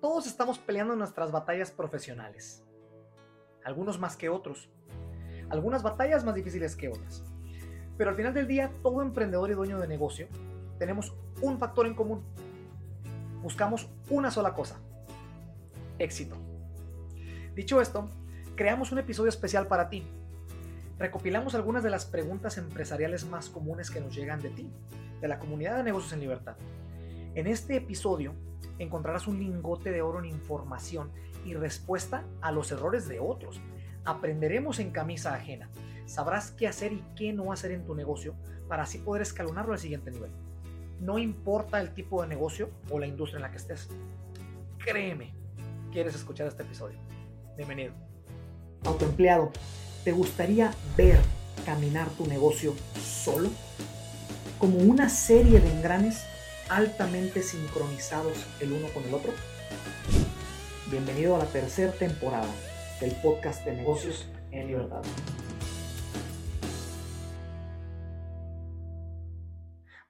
Todos estamos peleando nuestras batallas profesionales. Algunos más que otros. Algunas batallas más difíciles que otras. Pero al final del día, todo emprendedor y dueño de negocio tenemos un factor en común. Buscamos una sola cosa. Éxito. Dicho esto, creamos un episodio especial para ti. Recopilamos algunas de las preguntas empresariales más comunes que nos llegan de ti, de la comunidad de negocios en libertad. En este episodio encontrarás un lingote de oro en información y respuesta a los errores de otros. Aprenderemos en camisa ajena. Sabrás qué hacer y qué no hacer en tu negocio para así poder escalonarlo al siguiente nivel. No importa el tipo de negocio o la industria en la que estés. Créeme, quieres escuchar este episodio. Bienvenido. Autoempleado, ¿te gustaría ver caminar tu negocio solo? Como una serie de engranes altamente sincronizados el uno con el otro? Bienvenido a la tercera temporada del podcast de negocios en libertad.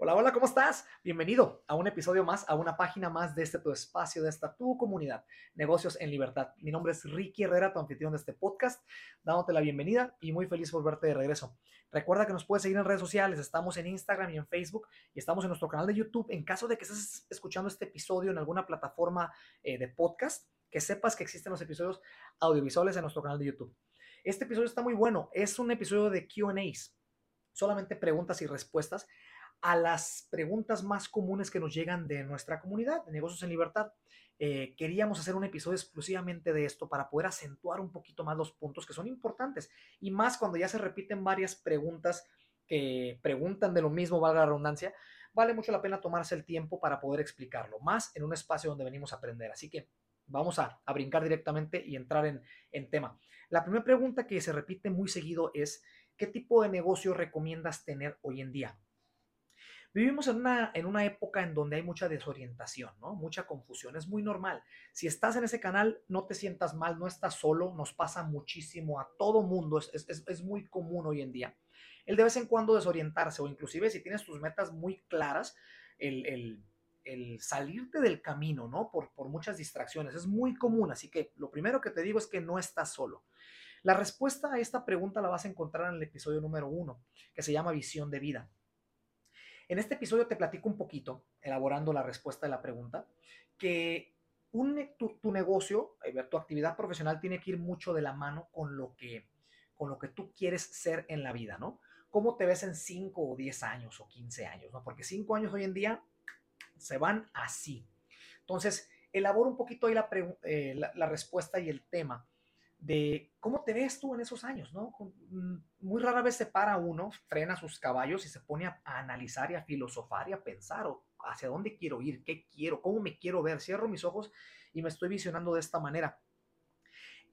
Hola, hola, ¿cómo estás? Bienvenido a un episodio más, a una página más de este tu espacio, de esta tu comunidad, Negocios en Libertad. Mi nombre es Ricky Herrera, tu anfitrión de este podcast, dándote la bienvenida y muy feliz por verte de regreso. Recuerda que nos puedes seguir en redes sociales, estamos en Instagram y en Facebook y estamos en nuestro canal de YouTube. En caso de que estés escuchando este episodio en alguna plataforma eh, de podcast, que sepas que existen los episodios audiovisuales en nuestro canal de YouTube. Este episodio está muy bueno, es un episodio de QAs, solamente preguntas y respuestas a las preguntas más comunes que nos llegan de nuestra comunidad de negocios en libertad. Eh, queríamos hacer un episodio exclusivamente de esto para poder acentuar un poquito más los puntos que son importantes y más cuando ya se repiten varias preguntas que preguntan de lo mismo, valga la redundancia, vale mucho la pena tomarse el tiempo para poder explicarlo, más en un espacio donde venimos a aprender. Así que vamos a, brincar directamente y entrar en, en tema. La primera pregunta que se repite muy seguido es, ¿qué tipo de negocio recomiendas tener hoy en día? Vivimos en una, en una época en donde hay mucha desorientación, ¿no? Mucha confusión. Es muy normal. Si estás en ese canal, no te sientas mal, no estás solo, nos pasa muchísimo a todo mundo, es, es, es muy común hoy en día. El de vez en cuando desorientarse o inclusive si tienes tus metas muy claras, el, el, el salirte del camino, ¿no? Por, por muchas distracciones. Es muy común, así que lo primero que te digo es que no estás solo. La respuesta a esta pregunta la vas a encontrar en el episodio número uno, que se llama visión de vida. En este episodio te platico un poquito, elaborando la respuesta de la pregunta, que un, tu, negocio, eh, tu actividad profesional tiene que ir mucho de la mano con lo que, con lo que tú quieres ser en la vida, ¿no? ¿Cómo te ves en 5 o 10 años o 15 años, ¿no? Porque 5 años hoy en día se van así. Entonces, elabora un poquito ahí eh, la respuesta y el tema de cómo te ves tú en esos años, ¿no? Mm, muy rara vez se para uno, frena sus caballos y se pone a, analizar y a filosofar y a pensar hacia dónde quiero ir, qué quiero, cómo me quiero ver. Cierro mis ojos y me estoy visionando de esta manera.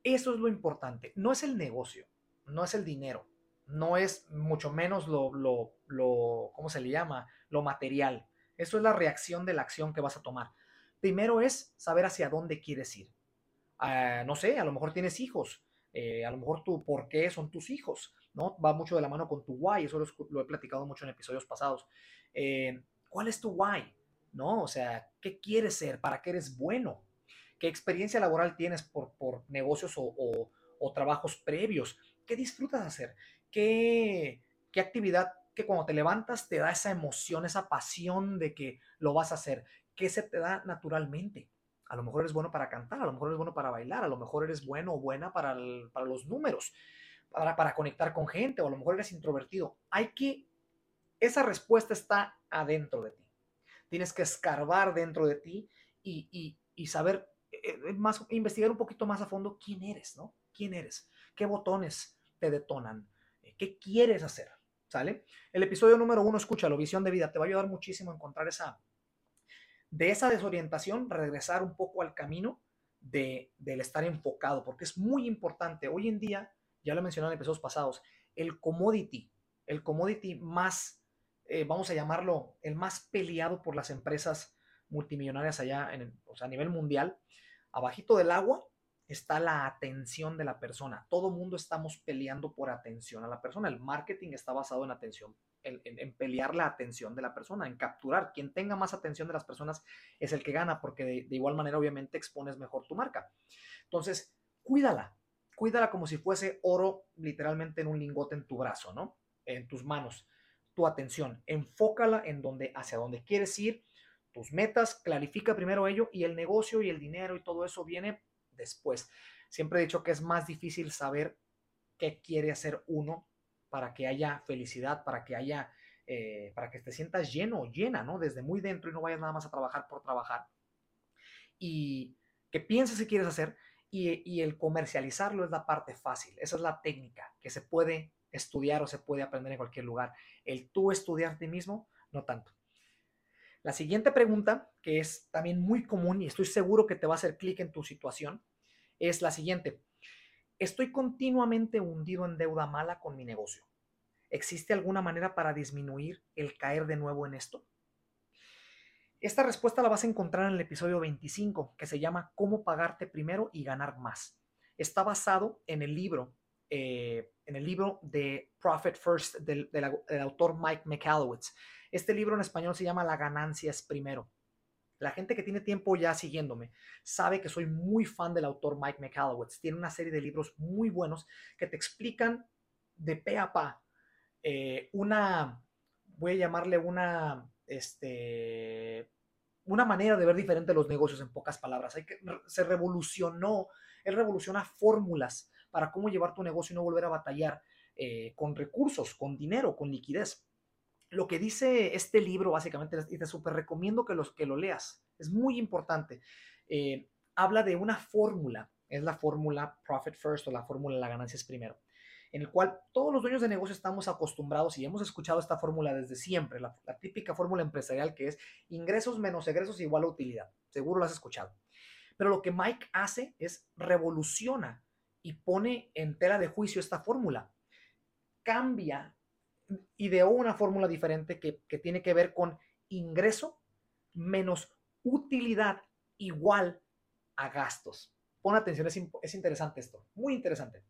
Eso es lo importante. No es el negocio, no es el dinero, no es mucho menos lo, lo, lo ¿cómo se le llama? Lo material. Eso es la reacción de la acción que vas a tomar. Primero es saber hacia dónde quieres ir. Ah, no sé, a lo mejor tienes hijos, eh, a lo mejor tu por qué son tus hijos, ¿no? Va mucho de la mano con tu why, eso lo, he platicado mucho en episodios pasados. Eh, ¿Cuál es tu why? ¿No? O sea, ¿qué quieres ser? ¿Para qué eres bueno? ¿Qué experiencia laboral tienes por, por negocios o, o, trabajos previos? ¿Qué disfrutas hacer? ¿Qué, ¿Qué actividad que cuando te levantas te da esa emoción, esa pasión de que lo vas a hacer? ¿Qué se te da naturalmente? A lo mejor eres bueno para cantar, a lo mejor eres bueno para bailar, a lo mejor eres bueno o buena para, para los números, para, para conectar con gente, o a lo mejor eres introvertido. Hay que, esa respuesta está adentro de ti. Tienes que escarbar dentro de ti y, y, y saber, eh, eh, más, investigar un poquito más a fondo quién eres, ¿no? ¿Quién eres? ¿Qué botones te detonan? Eh, ¿Qué quieres hacer? ¿Sale? El episodio número uno, escúchalo, visión de vida, te va a ayudar muchísimo a encontrar esa, de esa desorientación regresar un poco al camino de, del estar enfocado, porque es muy importante. Hoy en día, ya lo mencioné en episodios pasados, el commodity, el commodity más, eh, vamos a llamarlo, el más peleado por las empresas multimillonarias allá en, a nivel mundial, abajito del agua, está la atención de la persona. Todo mundo estamos peleando por atención a la persona. El marketing está basado en atención, en, pelear la atención de la persona, en capturar. Quien tenga más atención de las personas es el que gana, porque de, igual manera obviamente expones mejor tu marca. Entonces, cuídala, cuídala como si fuese oro literalmente en un lingote en tu brazo, ¿no? En tus manos. Tu atención, enfócala en donde, hacia donde quieres ir, tus metas, clarifica primero ello y el negocio y el dinero y todo eso viene después. Siempre he dicho que es más difícil saber qué quiere hacer uno para que haya felicidad, para que haya, eh, para que te sientas lleno, llena, ¿no? Desde muy dentro y no vayas nada más a trabajar por trabajar. Y que pienses si quieres hacer y, y el comercializarlo es la parte fácil. Esa es la técnica que se puede estudiar o se puede aprender en cualquier lugar. El tú estudiar ti mismo, no tanto. La siguiente pregunta, que es también muy común y estoy seguro que te va a hacer clic en tu situación, es la siguiente. Estoy continuamente hundido en deuda mala con mi negocio. ¿Existe alguna manera para disminuir el caer de nuevo en esto? Esta respuesta la vas a encontrar en el episodio 25, que se llama Cómo pagarte primero y ganar más. Está basado en el libro, eh, en el libro de Profit First del, autor Mike McAllowitz. Este libro en español se llama La ganancia es primero. La gente que tiene tiempo ya siguiéndome sabe que soy muy fan del autor Mike McAllowitz. Tiene una serie de libros muy buenos que te explican de pe a pa eh, una, voy a llamarle una, este, una manera de ver diferente los negocios en pocas palabras. Hay que, se revolucionó, él revoluciona fórmulas para cómo llevar tu negocio y no volver a batallar eh, con recursos, con dinero, con liquidez lo que dice este libro, básicamente, y te súper recomiendo que, los, que lo leas, es muy importante. Eh, habla de una fórmula, es la fórmula Profit First o la fórmula La ganancia es primero, en el cual todos los dueños de negocio estamos acostumbrados y hemos escuchado esta fórmula desde siempre, la, típica fórmula empresarial que es ingresos menos egresos igual a utilidad. Seguro lo has escuchado. Pero lo que Mike hace es revoluciona y pone en tela de juicio esta fórmula. Cambia ideó una fórmula diferente que, tiene que ver con ingreso menos utilidad igual a gastos. Pon atención, es, interesante esto, muy interesante.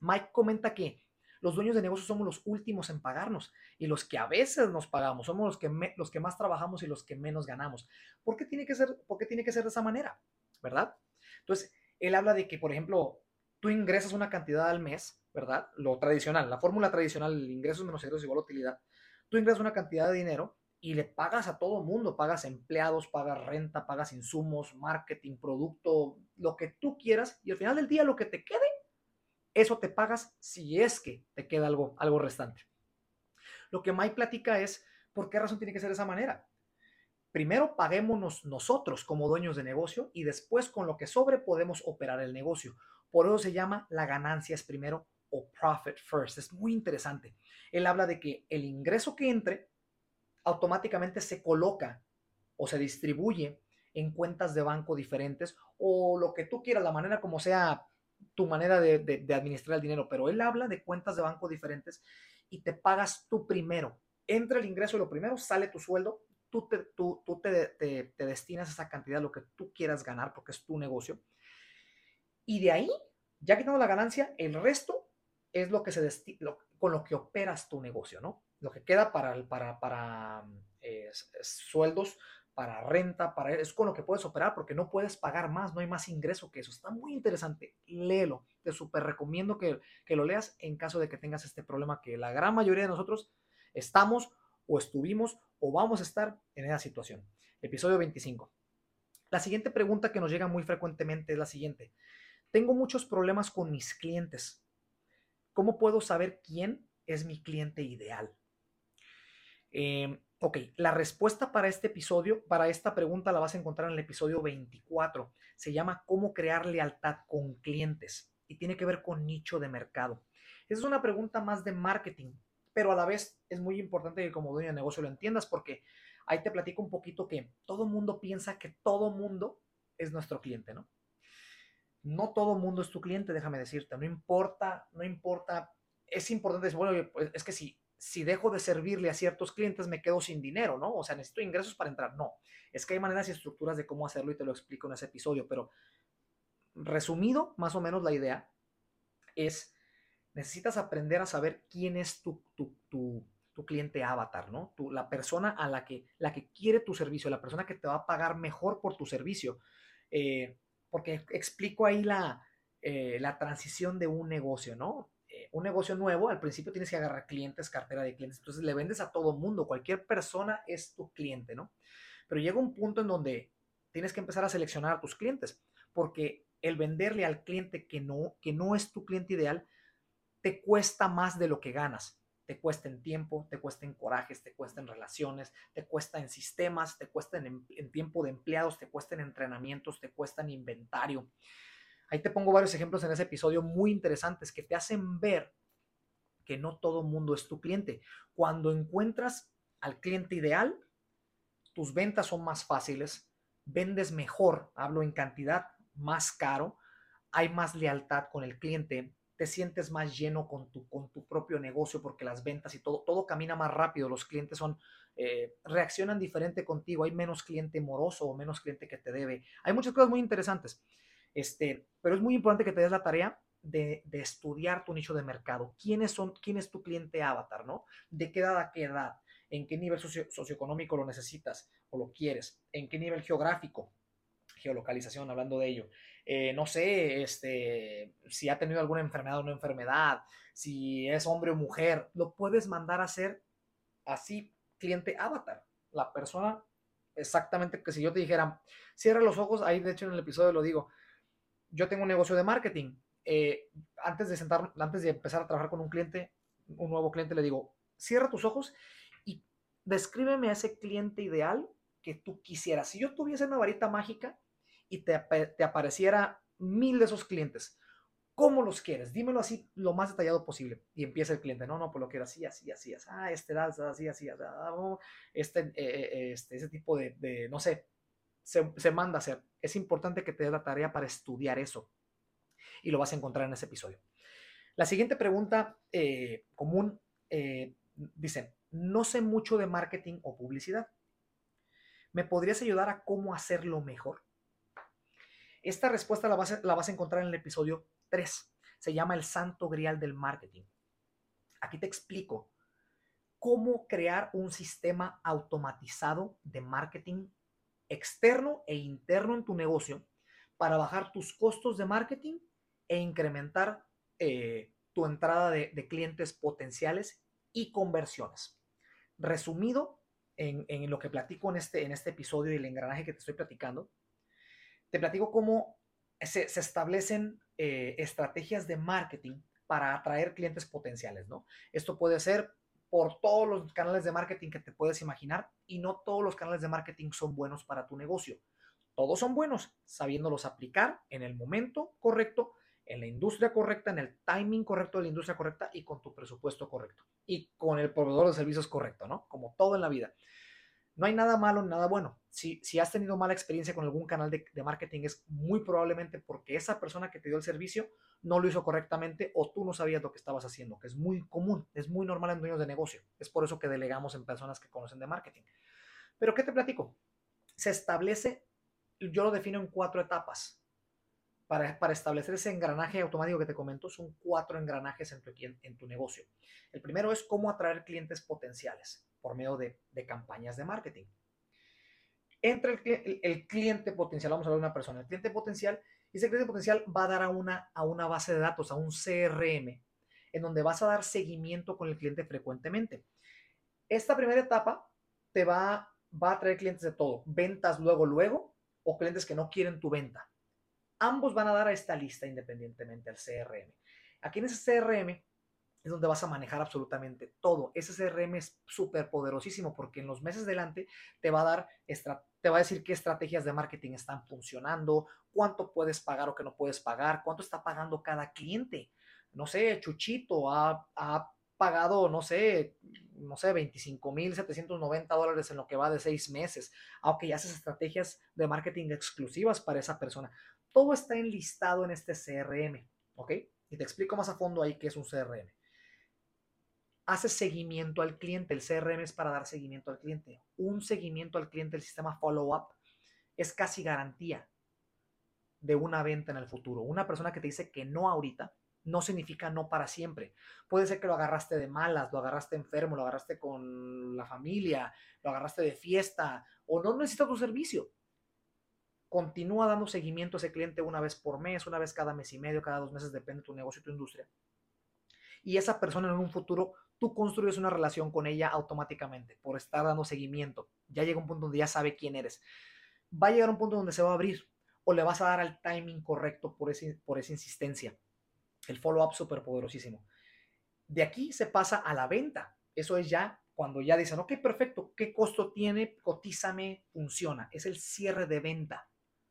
Mike comenta que los dueños de negocios somos los últimos en pagarnos y los que a veces nos pagamos, somos los que, los que más trabajamos y los que menos ganamos. ¿Por qué, tiene que ser, ¿Por qué tiene que ser de esa manera? ¿Verdad? Entonces, él habla de que, por ejemplo, tú ingresas una cantidad al mes ¿verdad? Lo tradicional, la fórmula tradicional, el ingresos menos ingresos igual utilidad. Tú ingresas una cantidad de dinero y le pagas a todo mundo, pagas empleados, pagas renta, pagas insumos, marketing, producto, lo que tú quieras y al final del día lo que te quede, eso te pagas si es que te queda algo, algo restante. Lo que Mike platica es por qué razón tiene que ser de esa manera. Primero paguémonos nosotros como dueños de negocio y después con lo que sobre podemos operar el negocio. Por eso se llama la ganancia es primero o profit first. Es muy interesante. Él habla de que el ingreso que entre automáticamente se coloca o se distribuye en cuentas de banco diferentes o lo que tú quieras, la manera como sea tu manera de, administrar el dinero, pero él habla de cuentas de banco diferentes y te pagas tú primero. Entra el ingreso y lo primero, sale tu sueldo, tú, te, tú, tú te, te, destinas esa cantidad, lo que tú quieras ganar, porque es tu negocio. Y de ahí, ya quitando la ganancia, el resto es lo que se con lo que operas tu negocio, ¿no? Lo que queda para, para, para eh, sueldos, para renta, para es con lo que puedes operar porque no puedes pagar más, no hay más ingreso que eso. Está muy interesante, léelo. Te súper recomiendo que, que lo leas en caso de que tengas este problema que la gran mayoría de nosotros estamos o estuvimos o vamos a estar en esa situación. Episodio 25. La siguiente pregunta que nos llega muy frecuentemente es la siguiente. Tengo muchos problemas con mis clientes. ¿Cómo puedo saber quién es mi cliente ideal? Em, ok, la respuesta para este episodio, para esta pregunta la vas a encontrar en el episodio 24. Se llama Cómo crear lealtad con clientes y tiene que ver con nicho de mercado. Esa es una pregunta más de marketing, pero a la vez es muy importante que como dueño de negocio lo entiendas porque ahí te platico un poquito que todo mundo piensa que todo mundo es nuestro cliente, ¿no? no todo mundo es tu cliente, déjame decirte, no importa, no importa, es importante decir, bueno, pues es que si, si dejo de servirle a ciertos clientes me quedo sin dinero, ¿no? O sea, necesito ingresos para entrar, no, es que hay maneras y estructuras de cómo hacerlo y te lo explico en ese episodio, pero resumido, más o menos la idea es, necesitas aprender a saber quién es tu, tu, tu, cliente avatar, ¿no? la persona a la que, la que quiere tu servicio, la persona que te va a pagar mejor por tu servicio. Eh, porque explico ahí la, eh, la transición de un negocio, ¿no? Eh, un negocio nuevo, al principio tienes que agarrar clientes, cartera de clientes, entonces le vendes a todo mundo, cualquier persona es tu cliente, ¿no? Pero llega un punto en donde tienes que empezar a seleccionar a tus clientes, porque el venderle al cliente que no, que no es tu cliente ideal, te cuesta más de lo que ganas. Te cuesta en tiempo, te cuesta en corajes, te cuesta en relaciones, te cuesta en sistemas, te cuesta en, en tiempo de empleados, te cuesta en entrenamientos, te cuesta en inventario. Ahí te pongo varios ejemplos en ese episodio muy interesantes que te hacen ver que no todo mundo es tu cliente. Cuando encuentras al cliente ideal, tus ventas son más fáciles, vendes mejor, hablo en cantidad, más caro, hay más lealtad con el cliente, te sientes más lleno con tu, con tu propio negocio porque las ventas y todo, todo camina más rápido, los clientes son, eh, reaccionan diferente contigo, hay menos cliente moroso o menos cliente que te debe. Hay muchas cosas muy interesantes. Este, pero es muy importante que te des la tarea de, estudiar tu nicho de mercado. ¿Quiénes son, quién es tu cliente avatar, no? ¿De qué edad a qué edad? ¿En qué nivel socioeconómico lo necesitas o lo quieres? ¿En qué nivel geográfico? Geolocalización, hablando de ello. Eh, no sé, este, si ha tenido alguna enfermedad o no enfermedad, si es hombre o mujer, lo puedes mandar a hacer así, cliente avatar. La persona, exactamente que si yo te dijera, cierra los ojos, ahí de hecho en el episodio lo digo, yo tengo un negocio de marketing. Eh, antes de sentar, antes de empezar a trabajar con un cliente, un nuevo cliente, le digo, cierra tus ojos y descríbeme a ese cliente ideal que tú quisieras. Si yo tuviese una varita mágica y te, apareciera mil de esos clientes, ¿cómo los quieres? Dímelo así lo más detallado posible. Y empieza el cliente, no, no, pues lo quiero así, así, así, así. Ah, este así, así, así. Ah, este, eh, eh, este, ese tipo de, no sé, se, manda a hacer. Es importante que te des la tarea para estudiar eso. Y lo vas a encontrar en ese episodio. La siguiente pregunta eh, común eh, dicen, no sé mucho de marketing o publicidad. ¿Me podrías ayudar a cómo hacerlo mejor? Esta respuesta la vas, a, encontrar en el episodio 3. Se llama el santo grial del marketing. Aquí te explico cómo crear un sistema automatizado de marketing externo e interno en tu negocio para bajar tus costos de marketing e incrementar eh, tu entrada de, clientes potenciales y conversiones. Resumido en, lo que platico en este, en este episodio y el engranaje que te estoy platicando, te platico cómo se, establecen eh, estrategias de marketing para atraer clientes potenciales, ¿no? Esto puede ser por todos los canales de marketing que te puedes imaginar y no todos los canales de marketing son buenos para tu negocio. Todos son buenos sabiéndolos aplicar en el momento correcto, en la industria correcta, en el timing correcto de la industria correcta y con tu presupuesto correcto y con el proveedor de servicios correcto, ¿no? Como todo en la vida. No hay nada malo, nada bueno. Si, has tenido mala experiencia con algún canal de, marketing es muy probablemente porque esa persona que te dio el servicio no lo hizo correctamente o tú no sabías lo que estabas haciendo, que es muy común, es muy normal en dueños de negocio. Es por eso que delegamos en personas que conocen de marketing. Pero ¿qué te platico? Se establece, yo lo defino en cuatro etapas. Para, establecer ese engranaje automático que te comento, son cuatro engranajes en tu negocio. El primero es cómo atraer clientes potenciales por medio de, campañas de marketing. Entre el, cliente potencial, vamos a hablar de una persona, el cliente potencial, y ese cliente potencial va a dar a una, a una base de datos, a un CRM, en donde vas a dar seguimiento con el cliente frecuentemente. Esta primera etapa te va, va a traer clientes de todo, ventas luego, luego, o clientes que no quieren tu venta. Ambos van a dar a esta lista independientemente al CRM. Aquí en ese CRM es donde vas a manejar absolutamente todo. Ese CRM es súper poderosísimo porque en los meses delante te va a dar, te va a decir qué estrategias de marketing están funcionando, cuánto puedes pagar o qué no puedes pagar, cuánto está pagando cada cliente. No sé, Chuchito ha, pagado, no sé, no sé, 25 mil 790 dólares en lo que va de seis meses. Aunque ya haces estrategias de marketing exclusivas para esa persona. Todo está enlistado en este CRM, ¿ok? Y te explico más a fondo ahí qué es un CRM hace seguimiento al cliente. El CRM es para dar seguimiento al cliente. Un seguimiento al cliente, el sistema follow-up, es casi garantía. de una venta en el futuro. Una persona que te dice que no ahorita no significa no para siempre. Puede ser que lo agarraste de malas, lo agarraste enfermo, lo agarraste con la familia, lo agarraste de fiesta o no necesita tu servicio. Continúa dando seguimiento a ese cliente una vez por mes, una vez cada mes y medio, cada dos meses, depende de tu negocio y tu industria. Y esa persona en un futuro, tú construyes una relación con ella automáticamente por estar dando seguimiento. Ya llega un punto donde ya sabe quién eres. Va a llegar un punto donde se va a abrir o le vas a dar al timing correcto por, ese, por esa insistencia. El follow-up súper poderosísimo. De aquí se pasa a la venta. Eso es ya cuando ya dicen, ok, perfecto, ¿qué costo tiene? Cotízame, funciona. Es el cierre de venta.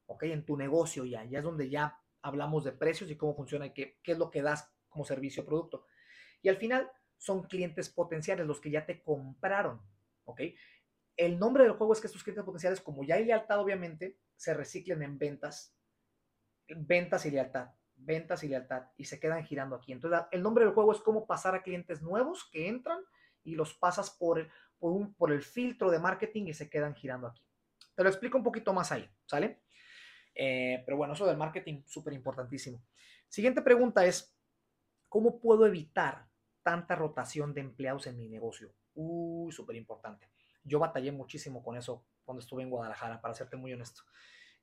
¿ok? En tu negocio ya, ya es donde ya hablamos de precios y cómo funciona y qué, qué es lo que das como servicio o producto. Y al final son clientes potenciales, los que ya te compraron, ¿ok? El nombre del juego es que estos clientes potenciales, como ya hay lealtad, obviamente, se reciclen en ventas, ventas y lealtad, ventas y lealtad, y se quedan girando aquí. Entonces, el nombre del juego es cómo pasar a clientes nuevos que entran y los pasas por, por, un, por el filtro de marketing y se quedan girando aquí. Te lo explico un poquito más ahí, ¿sale? Eh, pero bueno, eso del marketing, súper importantísimo. Siguiente pregunta es, ¿cómo puedo evitar tanta rotación de empleados en mi negocio? Uy, súper importante. Yo batallé muchísimo con eso cuando estuve en Guadalajara, para serte muy honesto.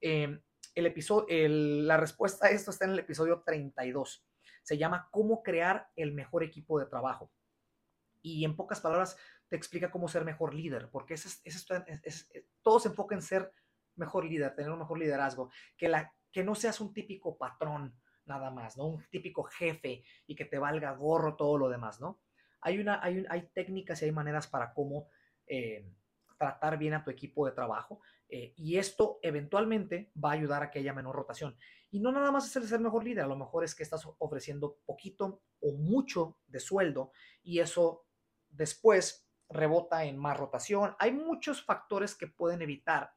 Em, el episodio, la respuesta a esto está en el episodio 32. Se llama ¿Cómo crear el mejor equipo de trabajo? Y en pocas palabras te explica cómo ser mejor líder, porque es, todo se enfoca en ser mejor líder, tener un mejor liderazgo, que no seas un típico patrón nada más, ¿no? Un típico jefe y que te valga gorro todo lo demás, ¿no? Hay, una, hay, hay técnicas y hay maneras para cómo eh, tratar bien a tu equipo de trabajo eh, y esto eventualmente va a ayudar a que haya menor rotación. Y no nada más es el ser mejor líder, a lo mejor es que estás ofreciendo poquito o mucho de sueldo y eso después rebota en más rotación. Hay muchos factores que pueden evitar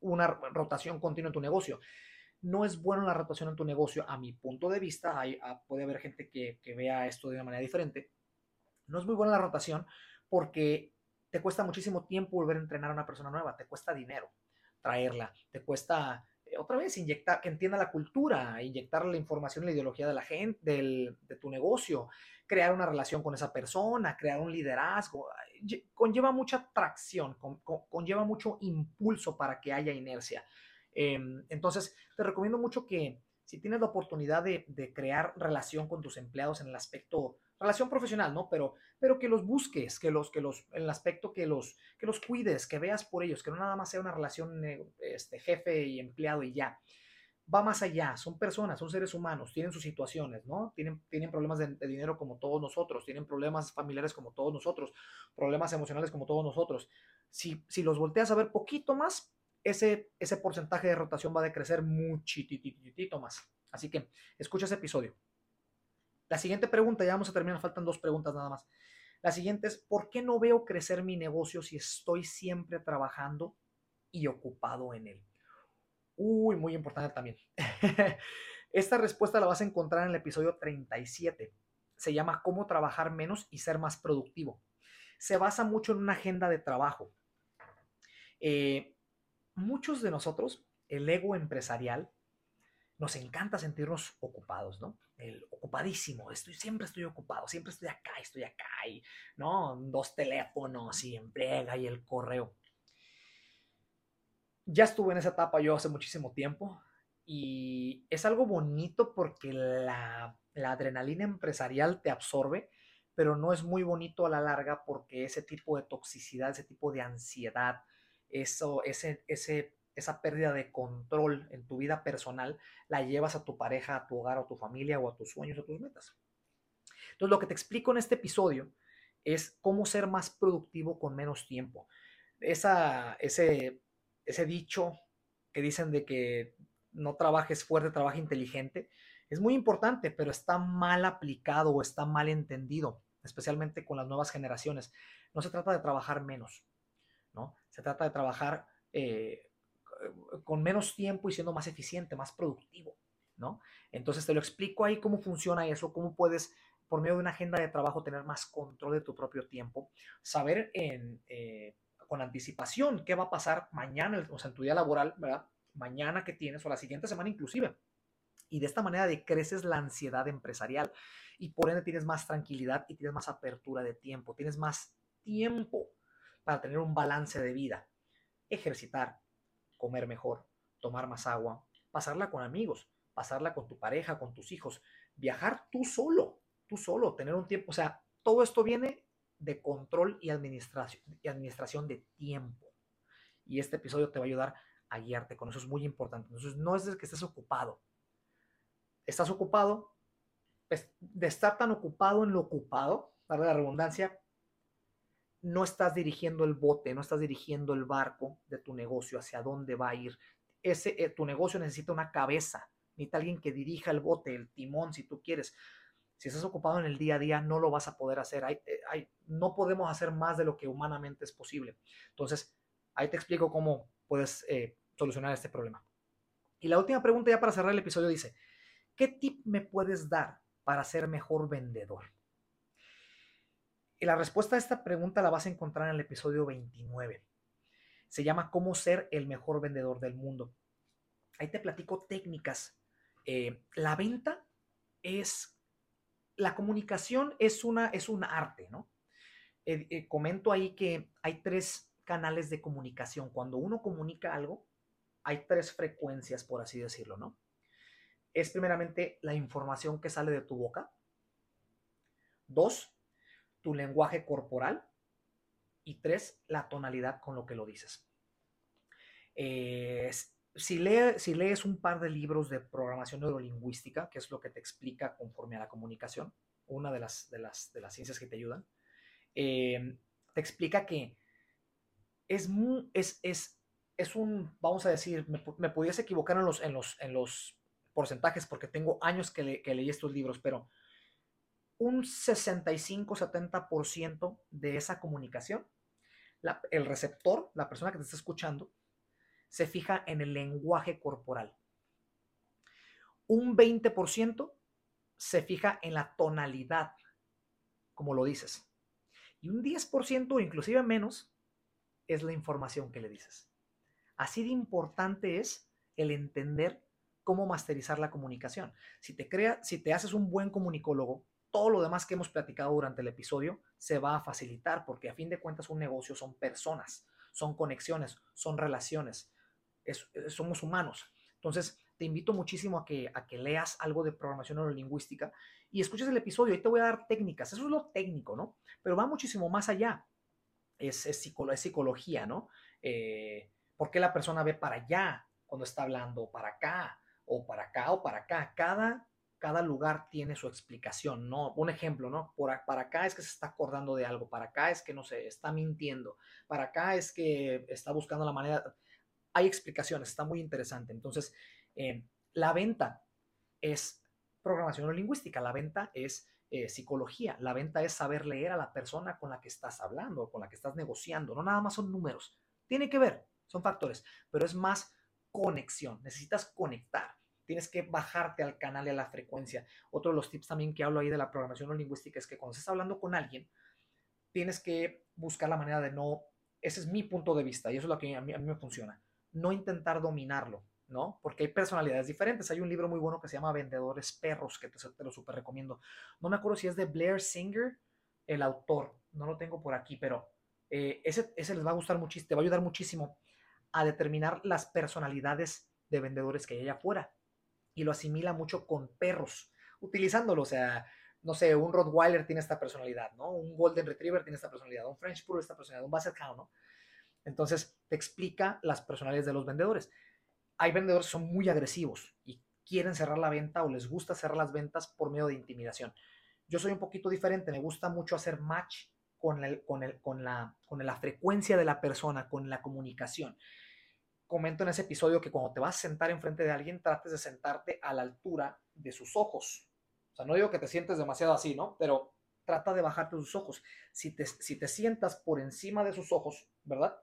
una rotación continua en tu negocio. No es bueno la rotación en tu negocio, a mi punto de vista. Hay, ah, puede haber gente que, vea esto de una manera diferente. No es muy buena la rotación porque te cuesta muchísimo tiempo volver a entrenar a una persona nueva, te cuesta dinero traerla, te cuesta eh, otra vez inyectar, que entienda la cultura, inyectar la información y la ideología de la gente, del, de tu negocio, crear una relación con esa persona, crear un liderazgo, conlleva mucha tracción, conlleva mucho impulso para que haya inercia. Em, entonces, te recomiendo mucho que si tienes la oportunidad de, crear relación con tus empleados en el aspecto, relación profesional, ¿no? Pero, pero que los busques, que los, que los, en el aspecto que los, que los cuides, que veas por ellos, que no nada más sea una relación eh, este, jefe y empleado y ya va más allá, son personas, son seres humanos, tienen sus situaciones, ¿no? Tienen, tienen problemas de, dinero como todos nosotros, tienen problemas familiares como todos nosotros, problemas emocionales como todos nosotros. Si, si los volteas a ver poquito más, ese, ese porcentaje de rotación va a decrecer muchititito más. Así que escucha ese episodio. La siguiente pregunta, ya vamos a terminar, faltan dos preguntas nada más. La siguiente es, ¿por qué no veo crecer mi negocio si estoy siempre trabajando y ocupado en él? Uy, muy importante también. Esta respuesta la vas a encontrar en el episodio 37. Se llama Cómo trabajar menos y ser más productivo. Se basa mucho en una agenda de trabajo. Eh, muchos de nosotros, el ego empresarial, nos encanta sentirnos ocupados, ¿no? El ocupadísimo, estoy, siempre estoy ocupado, siempre estoy acá, estoy acá, y, ¿no? Dos teléfonos y emplea y el correo ya estuve en esa etapa yo hace muchísimo tiempo y es algo bonito porque la, adrenalina empresarial te absorbe, pero no es muy bonito a la larga porque ese tipo de toxicidad, ese tipo de ansiedad, eso, ese, ese, esa pérdida de control en tu vida personal la llevas a tu pareja, a tu hogar, a tu familia o a tus sueños, a tus metas. Entonces, lo que te explico en este episodio es cómo ser más productivo con menos tiempo. Esa, ese ese dicho que dicen de que no trabajes fuerte, trabaja inteligente, es muy importante, pero está mal aplicado o está mal entendido, especialmente con las nuevas generaciones. No se trata de trabajar menos, ¿no? Se trata de trabajar eh, con menos tiempo y siendo más eficiente, más productivo, ¿no? Entonces te lo explico ahí cómo funciona eso, cómo puedes por medio de una agenda de trabajo tener más control de tu propio tiempo, saber eh, con anticipación qué va a pasar mañana, o sea, en tu día laboral, ¿verdad? mañana que tienes o la siguiente semana inclusive. Y de esta manera decreces la ansiedad empresarial y por ende tienes más tranquilidad y tienes más apertura de tiempo, tienes más tiempo para tener un balance de vida, ejercitar, comer mejor, tomar más agua, pasarla con amigos, pasarla con tu pareja, con tus hijos, viajar tú solo, tú solo, tener un tiempo, o sea, todo esto viene de control y administración, de tiempo. Y este episodio te va a ayudar a guiarte con eso, es muy importante. Entonces, no es de que estés ocupado. Estás ocupado, pues, de estar tan ocupado en lo ocupado, para la redundancia, no estás dirigiendo el bote, no estás dirigiendo el barco de tu negocio hacia dónde va a ir. Ese, eh, tu negocio necesita una cabeza, necesita alguien que dirija el bote, el timón, si tú quieres. Si estás ocupado en el día a día, no lo vas a poder hacer. Eh, no podemos hacer más de lo que humanamente es posible. Entonces, ahí te explico cómo puedes eh, solucionar este problema. Y la última pregunta ya para cerrar el episodio dice, ¿qué tip me puedes dar para ser mejor vendedor? Y la respuesta a esta pregunta la vas a encontrar en el episodio 29. Se llama Cómo ser el mejor vendedor del mundo. Ahí te platico técnicas. Eh, la venta es, la comunicación es, una, es un arte, ¿no? Eh, eh, comento ahí que hay tres canales de comunicación. Cuando uno comunica algo, hay tres frecuencias, por así decirlo, ¿no? Es primeramente la información que sale de tu boca. Dos, tu lenguaje corporal y tres, la tonalidad con lo que lo dices. si, si lees un par de libros de programación neurolingüística, que es lo que te explica conforme a la comunicación, una de las, de las, de las ciencias que te ayudan, eh, te explica que es, es, es, es, un, vamos a decir, me, pudiese equivocar en los, en, los, en los porcentajes porque tengo años que leí estos libros, pero un 65-70% de esa comunicación, el receptor, la persona que te está escuchando, se fija en el lenguaje corporal. Un 20% se fija en la tonalidad, como lo dices. Y un 10% o inclusive menos es la información que le dices. Así de importante es el entender cómo masterizar la comunicación. Si te, si te haces un buen comunicólogo, todo lo demás que hemos platicado durante el episodio se va a facilitar porque a fin de cuentas un negocio son personas, son conexiones, son relaciones, somos humanos. Entonces, te invito muchísimo a que, a que leas algo de programación neurolingüística y escuches el episodio. Ahí te voy a dar técnicas. Eso es lo técnico, ¿no? Pero va muchísimo más allá. Es, es, psicología, ¿no? Eh, ¿Por qué la persona ve para allá cuando está hablando? Para acá, o para acá, o para acá. Cada cada lugar tiene su explicación, ¿no? Un ejemplo, ¿no? Por, para acá es que se está acordando de algo, para acá es que, no sé, está mintiendo, para acá es que está buscando la manera... Hay explicaciones, está muy interesante. Entonces, eh, la venta es programación lingüística, la venta es eh, psicología, la venta es saber leer a la persona con la que estás hablando, con la que estás negociando, no nada más son números, tiene que ver, son factores, pero es más conexión, necesitas conectar tienes que bajarte al canal y a la frecuencia. Otro de los tips también que hablo ahí de la programación no lingüística es que cuando estás hablando con alguien, tienes que buscar la manera de no, ese es mi punto de vista y eso es lo que a mí, a mí me funciona, no intentar dominarlo, ¿no? Porque hay personalidades diferentes. Hay un libro muy bueno que se llama Vendedores Perros, que te, lo súper recomiendo. No me acuerdo si es de Blair Singer, el autor, no lo tengo por aquí, pero eh, ese, ese les va a gustar muchísimo, te va a ayudar muchísimo a determinar las personalidades de vendedores que hay allá afuera y lo asimila mucho con perros, utilizándolo, o sea, no sé, un Rottweiler tiene esta personalidad, ¿no? Un Golden Retriever tiene esta personalidad, un French Poodle esta personalidad, un Basset Hound, ¿no? Entonces, te explica las personalidades de los vendedores. Hay vendedores que son muy agresivos y quieren cerrar la venta o les gusta cerrar las ventas por medio de intimidación. Yo soy un poquito diferente, me gusta mucho hacer match con, el, con, el, con, la, con la frecuencia de la persona, con la comunicación comento en ese episodio que cuando te vas a sentar enfrente de alguien, trates de sentarte a la altura de sus ojos. O sea, no digo que te sientes demasiado así, ¿no? Pero trata de bajarte sus ojos. Si te, si te sientas por encima de sus ojos, ¿verdad?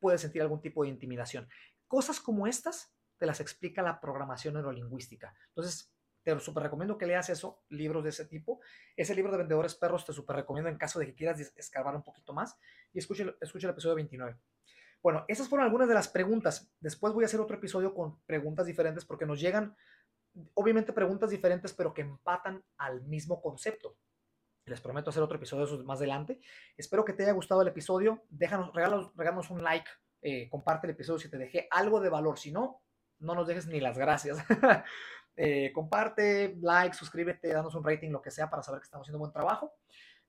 Puedes sentir algún tipo de intimidación. Cosas como estas te las explica la programación neurolingüística. Entonces, te súper recomiendo que leas eso, libros de ese tipo. Ese libro de vendedores perros te súper recomiendo en caso de que quieras escarbar un poquito más. Y escuche, escuche el episodio 29. Bueno, esas fueron algunas de las preguntas. Después voy a hacer otro episodio con preguntas diferentes porque nos llegan, obviamente, preguntas diferentes, pero que empatan al mismo concepto. Les prometo hacer otro episodio más adelante. Espero que te haya gustado el episodio. Déjanos, regálanos, un like, eh, comparte el episodio si te dejé algo de valor. Si no, no nos dejes ni las gracias. Eh, comparte, like, suscríbete, danos un rating, lo que sea, para saber que estamos haciendo un buen trabajo.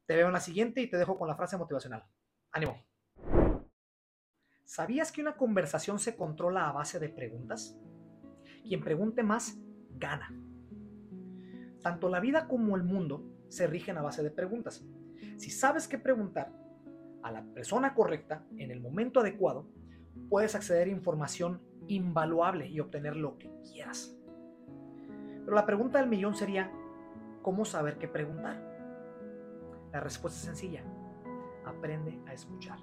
Te veo en la siguiente y te dejo con la frase motivacional. Ánimo. ¿Sabías que una conversación se controla a base de preguntas? Quien pregunte más, gana. Tanto la vida como el mundo se rigen a base de preguntas. Si sabes qué preguntar a la persona correcta en el momento adecuado, puedes acceder a información invaluable y obtener lo que quieras. Pero la pregunta del millón sería, ¿cómo saber qué preguntar? La respuesta es sencilla. Aprende a escuchar.